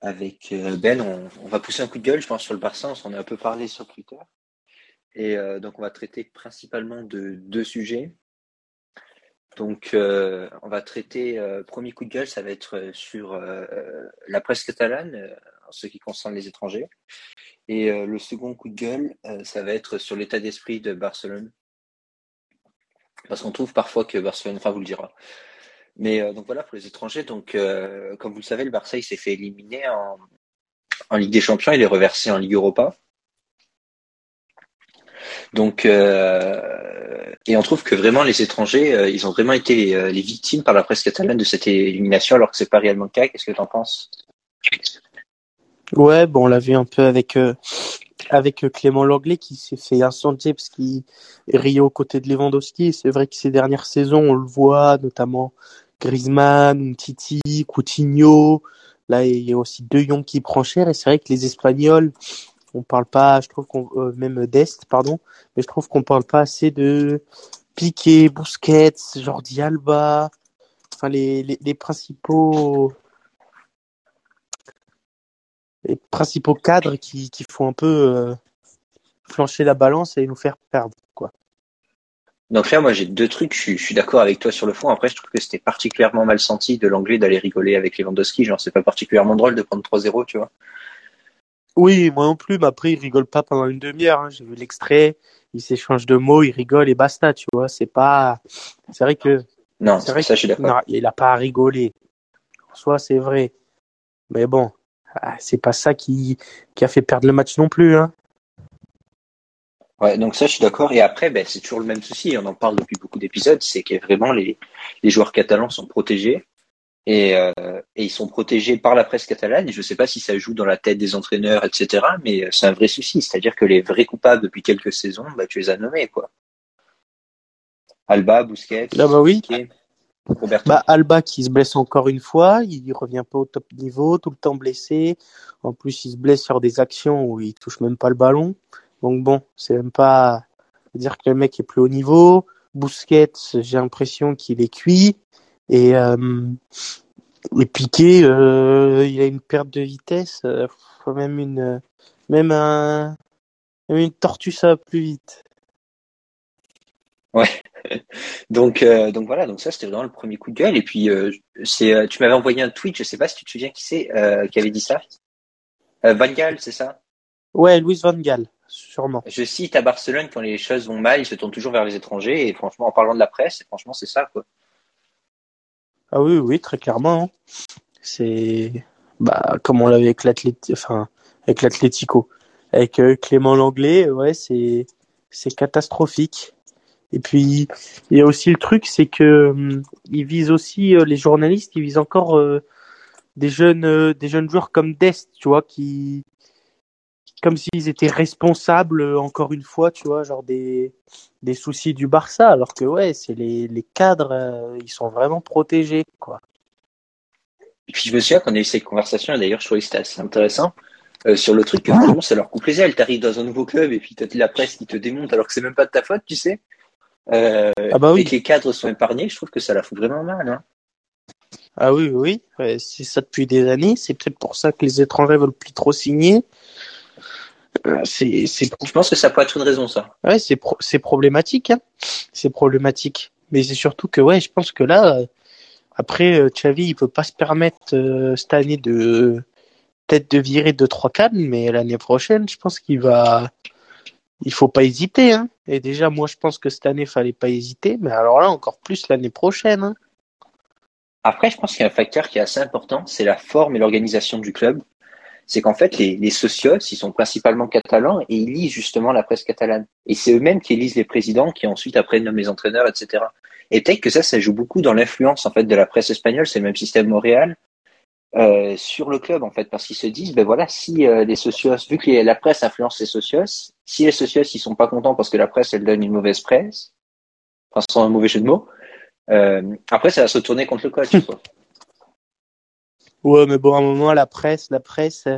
Avec euh, Ben, on, va pousser un coup de gueule, je pense, sur le Barça. On s'en est un peu parlé sur Twitter. Et euh, donc, on va traiter principalement de deux sujets. Donc, euh, on va traiter, premier coup de gueule, ça va être sur la presse catalane, en ce qui concerne les étrangers. Et le second coup de gueule, ça va être sur l'état d'esprit de Barcelone. Parce qu'on trouve parfois que Barcelone, enfin, vous le dira, mais euh, donc voilà pour les étrangers. Donc euh, comme vous le savez, le Barça s'est fait éliminer en, en Ligue des Champions. Il est reversé en Ligue Europa. Donc euh, et on trouve que vraiment les étrangers, ils ont vraiment été les, les, victimes par la presse catalane de cette élimination, alors que c'est pas réellement le cas. Qu'est-ce que tu en penses? Ouais, bon, on l'a vu un peu avec avec Clément Langlais qui s'est fait incendier parce qu'il riait aux côtés de Lewandowski. C'est vrai que ces dernières saisons, on le voit, notamment Griezmann, Titi, Coutinho. Là, il y a aussi De Jong qui prend cher. Et c'est vrai que les Espagnols, on parle pas, je trouve qu'on, euh, même d'Est, pardon, mais je trouve qu'on parle pas assez de Piqué, Busquets, Jordi Alba. Enfin, les principaux les principaux cadres qui, qui font un peu euh, flancher la balance et nous faire perdre. Quoi. Donc là, moi, j'ai deux trucs. Je suis, d'accord avec toi sur le fond. Après, je trouve que c'était particulièrement mal senti de l'anglais d'aller rigoler avec Lewandowski. Genre, c'est pas particulièrement drôle de prendre 3-0, tu vois. Oui, moi non plus. Mais après, il rigole pas pendant une demi-heure. Hein. J'ai vu l'extrait. Il s'échange de mots, il rigole et basta, tu vois. C'est pas. C'est vrai que. Non, c'est vrai ça, je suis d'accord. il a pas à rigoler. En soi, c'est vrai. Mais bon, c'est pas ça qui, qui a fait perdre le match non plus. Hein. Ouais, donc ça, je suis d'accord. Et après, ben, c'est toujours le même souci. On en parle depuis beaucoup d'épisodes. C'est que vraiment les, les joueurs catalans sont protégés. Et, euh, et, ils sont protégés par la presse catalane. Et je ne sais pas si ça joue dans la tête des entraîneurs, etc. Mais c'est un vrai souci. C'est-à-dire que les vrais coupables depuis quelques saisons, bah, tu les as nommés, quoi. Alba, Busquets. Ah bah oui. Bah, Alba qui se blesse encore une fois, il revient pas au top niveau, tout le temps blessé. En plus, il se blesse sur des actions où il touche même pas le ballon. Donc bon, c'est même pas dire que le mec est plus haut niveau. Busquets, j'ai l'impression qu'il est cuit. Et, euh, Piqué, euh, il a une perte de vitesse, euh, même une, même un, même une tortue ça plus vite. Ouais. donc, euh, donc voilà, donc ça c'était vraiment le premier coup de gueule. Et puis euh, c'est, euh, tu m'avais envoyé un tweet, je sais pas si tu te souviens qui c'est qui avait dit ça. Van Gaal, c'est ça? Ouais, Louis Van Gaal, sûrement. Je cite à Barcelone quand les choses vont mal, ils se tournent toujours vers les étrangers. Et franchement, en parlant de la presse, franchement c'est ça quoi. Ah oui, oui, très clairement. Hein. C'est bah comme on l'avait avec l'Atlético, enfin avec l'Atlético, avec Clément Langlais, ouais, c'est c'est catastrophique. Et puis il y a aussi le truc, c'est que hum, ils visent aussi euh, les journalistes, ils visent encore euh, des jeunes euh, des jeunes joueurs comme Dest, tu vois, qui comme s'ils étaient responsables encore une fois, tu vois, genre des des soucis du Barça, alors que ouais, c'est les les cadres, ils sont vraiment protégés, quoi. Et puis je me souviens qu'on a eu cette conversation, et d'ailleurs je trouvais que c'était assez intéressant. sur le truc que vraiment ça leur coupe plaisir, elle t'arrive dans un nouveau club et puis t'as la presse qui te démonte alors que c'est même pas de ta faute, tu sais euh, ah bah oui. et que les cadres sont épargnés, je trouve que ça la fout vraiment mal. Hein. Ah oui, oui, c'est ça depuis des années. C'est peut-être pour ça que les étrangers veulent plus trop signer. Euh, c'est, c'est... Je pense que ça peut être une raison, ça. Ouais, c'est, c'est problématique. Hein. C'est problématique. Mais c'est surtout que, ouais, je pense que là, après, euh, Xavi, il peut pas se permettre euh, cette année de peut-être de virer deux trois cadres, mais l'année prochaine, je pense qu'il va il faut pas hésiter. Hein. Et déjà, moi, je pense que cette année, fallait pas hésiter. Mais alors là, encore plus l'année prochaine. Hein. Après, je pense qu'il y a un facteur qui est assez important, c'est la forme et l'organisation du club. C'est qu'en fait, les, les socios, ils sont principalement catalans et ils lisent justement la presse catalane. Et c'est eux-mêmes qui élisent les présidents, qui ensuite après nomment les entraîneurs, etc. Et peut-être que ça, ça joue beaucoup dans l'influence en fait de la presse espagnole. C'est le même système Montréal. Euh, sur le club en fait parce qu'ils se disent ben voilà si euh, les socios vu que la presse influence les socios si les socios ils sont pas contents parce que la presse elle donne une mauvaise presse enfin sans un mauvais jeu de mots euh, après ça va se tourner contre le coach quoi. ouais mais bon à un moment la presse la presse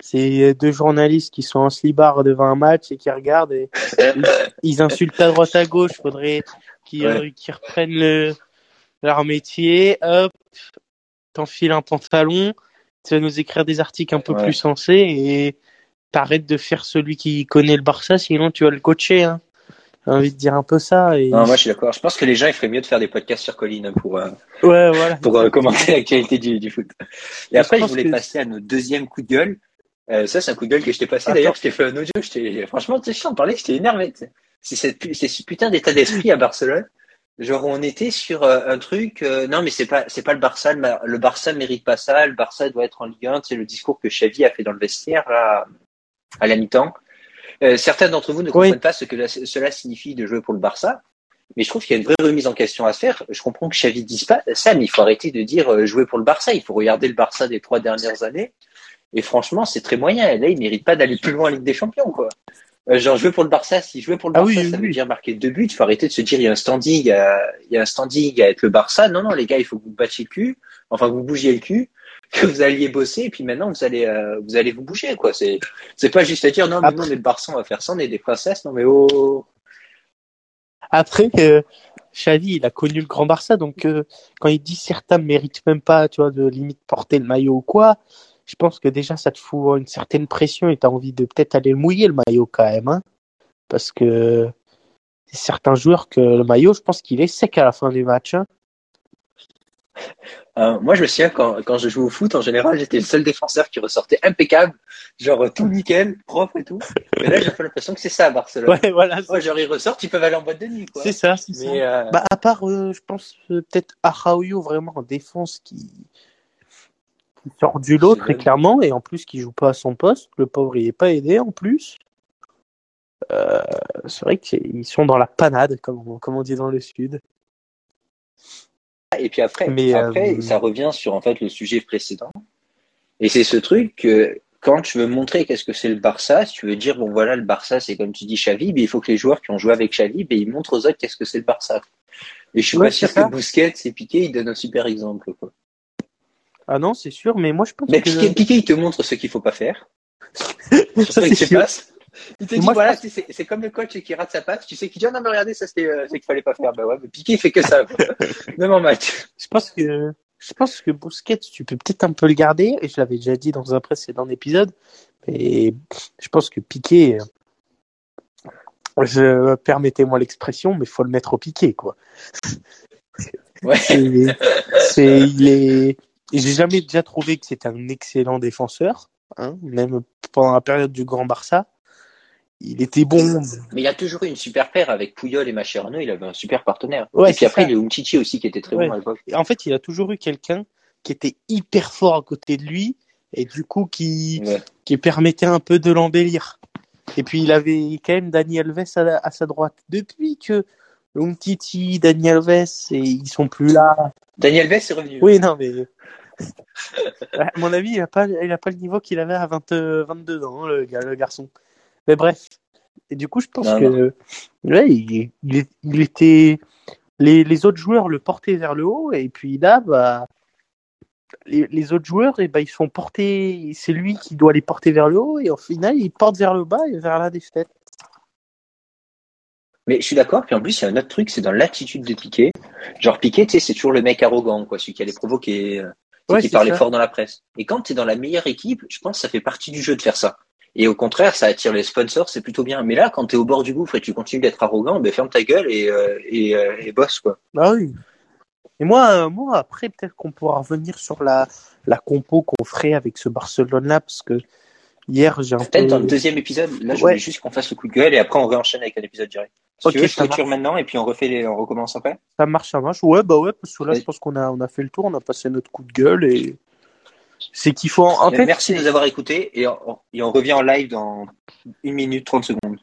c'est deux journalistes qui sont en slibard devant un match et qui regardent et ils, insultent à droite à gauche faudrait qu'ils reprennent le, leur métier hop t'enfiles un pantalon, tu vas nous écrire des articles un peu Ouais. plus sensés et t'arrêtes de faire celui qui connaît le Barça, sinon tu vas le coacher. Hein. J'ai envie de dire un peu ça. Et... Non, moi je suis d'accord. Je pense que les gens, il ferait mieux de faire des podcasts sur Colline pour, euh, Ouais, voilà. pour euh, commenter l'actualité du, du foot. Et Je après, je pense voulais que- passer à notre deuxième coup de gueule. Euh, ça, c'est un coup de gueule que je t'ai passé. D'ailleurs, je t'ai fait un audio. Je Franchement, tu sais, je t'en parlais, j'étais énervé. c'est ce putain d'état d'esprit à Barcelone. Genre, on était sur euh, un truc. euh, non, mais c'est pas, c'est pas le Barça. Le, le Barça mérite pas ça. Le Barça doit être en Ligue 1. C'est le discours que Xavi a fait dans le vestiaire là, à la mi-temps. Euh, certains d'entre vous ne Oui. comprennent pas ce que la- cela signifie de jouer pour le Barça. Mais je trouve qu'il y a une vraie remise en question à se faire. Je comprends que Xavi dise pas ça, mais il faut arrêter de dire euh, jouer pour le Barça. Il faut regarder le Barça des trois dernières années. Et franchement, c'est très moyen. Et là, il mérite pas d'aller plus loin en Ligue des Champions, quoi. Euh, genre jouer pour le Barça, si jouer pour le Ah Barça, oui, ça oui. veut dire marquer deux buts. Il faut arrêter de se dire il y a un standing, à, il y a un standing à être le Barça. Non, non, les gars, il faut que vous battiez le cul. Enfin, que vous bougiez le cul, que vous alliez bosser, et puis maintenant vous allez, euh, vous allez vous bouger, quoi. C'est, c'est pas juste à dire non, mais on est le Barça, on va faire ça, on est des princesses. Non, mais oh. Après, euh, Xavi, il a connu le Grand Barça, donc euh, quand il dit certains méritent même pas, tu vois, de limite porter le maillot ou quoi, je pense que déjà ça te fout une certaine pression et t'as envie de peut-être aller le mouiller le maillot quand même, hein, parce que certains joueurs que le maillot, je pense qu'il est sec à la fin du match. Hein. Euh, moi, je me souviens quand, quand je jouais au foot, en général, j'étais le seul défenseur qui ressortait impeccable, genre tout nickel, propre et tout. Mais là, j'ai l'impression que c'est ça à Barcelone. Ouais, voilà, Ouais, genre ils ressortent, ils peuvent aller en boîte de nuit, c'est ça, c'est ça. Mais euh, Bah, à part, euh, je pense, peut-être Araujo vraiment en défense qui... qui sort du lot très clairement et en plus qui joue pas à son poste. Le pauvre, il est pas aidé en plus. Euh, c'est vrai qu'ils sont dans la panade, comme on, comme on dit dans le sud. et puis après, Mais, après, euh, ça revient sur en fait le sujet précédent. Et c'est ce truc que quand tu veux montrer qu'est-ce que c'est le Barça, si tu veux dire bon voilà le Barça c'est comme tu dis Xavi, mais il faut que les joueurs qui ont joué avec Xavi, ben, ils montrent aux autres qu'est-ce que c'est le Barça. Et je suis Ouais, pas sûr que Busquets et Piqué ils donnent un super exemple. Quoi. Ah non, c'est sûr, mais moi je pense Mais que... Piqué, Piqué, il te montre ce qu'il faut pas faire. Ça, ce c'est sûr. Il te dit moi, voilà, pense- tu sais, c'est comme le coach qui rate sa passe, tu sais qu'il dit ah non mais regardez ça c'était euh, c'est qu'il fallait pas faire. Bah ouais, mais Piqué il fait que ça. Même en match. Je pense que je pense que Busquets, tu peux peut-être un peu le garder, et je l'avais déjà dit dans un précédent épisode, mais je pense que Piqué, euh, je permettez-moi l'expression, mais faut le mettre au piqué, quoi. Ouais. C'est, il est, j'ai jamais déjà trouvé que c'était un excellent défenseur, hein, même pendant la période du Grand Barça. Il était bon. Mais il a toujours eu une super paire avec Puyol et Mascherano, il avait un super partenaire. Ouais, et puis après, ça. il y a Umtiti aussi qui était très Ouais. bon à l'époque. En fait, il a toujours eu quelqu'un qui était hyper fort à côté de lui, et du coup, qui, Ouais. qui permettait un peu de l'embellir. Et puis il avait quand même Dani Alves à, à sa droite. Depuis que Umtiti, Dani Alves, et ils sont plus là. Daniel Vess est revenu. Oui, non, mais à mon avis, il a pas, il a pas le niveau qu'il avait à 20, euh, 22 ans, le, gars- le garçon. Mais bref. Et du coup, je pense Non, que ouais, il, il, il était les, les autres joueurs le portaient vers le haut et puis là, bah les, les autres joueurs, et ben ils sont portés. C'est lui qui doit les porter vers le haut et au final, il porte vers le bas et vers la défaite. Mais je suis d'accord. Puis en plus, il y a un autre truc, c'est dans l'attitude de Piqué. Genre Piqué, tu sais, c'est toujours le mec arrogant, quoi, celui qui allait provoquer, euh, Ouais, qui parlait ça. fort dans la presse. Et quand tu es dans la meilleure équipe, je pense que ça fait partie du jeu de faire ça. Et au contraire, ça attire les sponsors, c'est plutôt bien. Mais là, quand tu es au bord du gouffre et tu continues d'être arrogant, ben ferme ta gueule et, euh, et, euh, et bosse, quoi. Ah oui. Et moi, euh, moi après, peut-être qu'on pourra revenir sur la, la compo qu'on ferait avec ce Barcelone-là, parce que hier, j'ai un Peut-être dans le deuxième épisode, là, je Ouais. voulais juste qu'on fasse le coup de gueule et après on réenchaîne avec un épisode direct. Si Ok, tu veux, je clôture maintenant et puis on refait les, on recommence après. Ça marche, ça marche. Ouais, bah ouais, parce que là, je pense qu'on a, on a fait le tour, on a passé notre coup de gueule et c'est qu'il faut. En fait, Merci de nous avoir écoutés et on, et on revient en live dans une minute 30 secondes.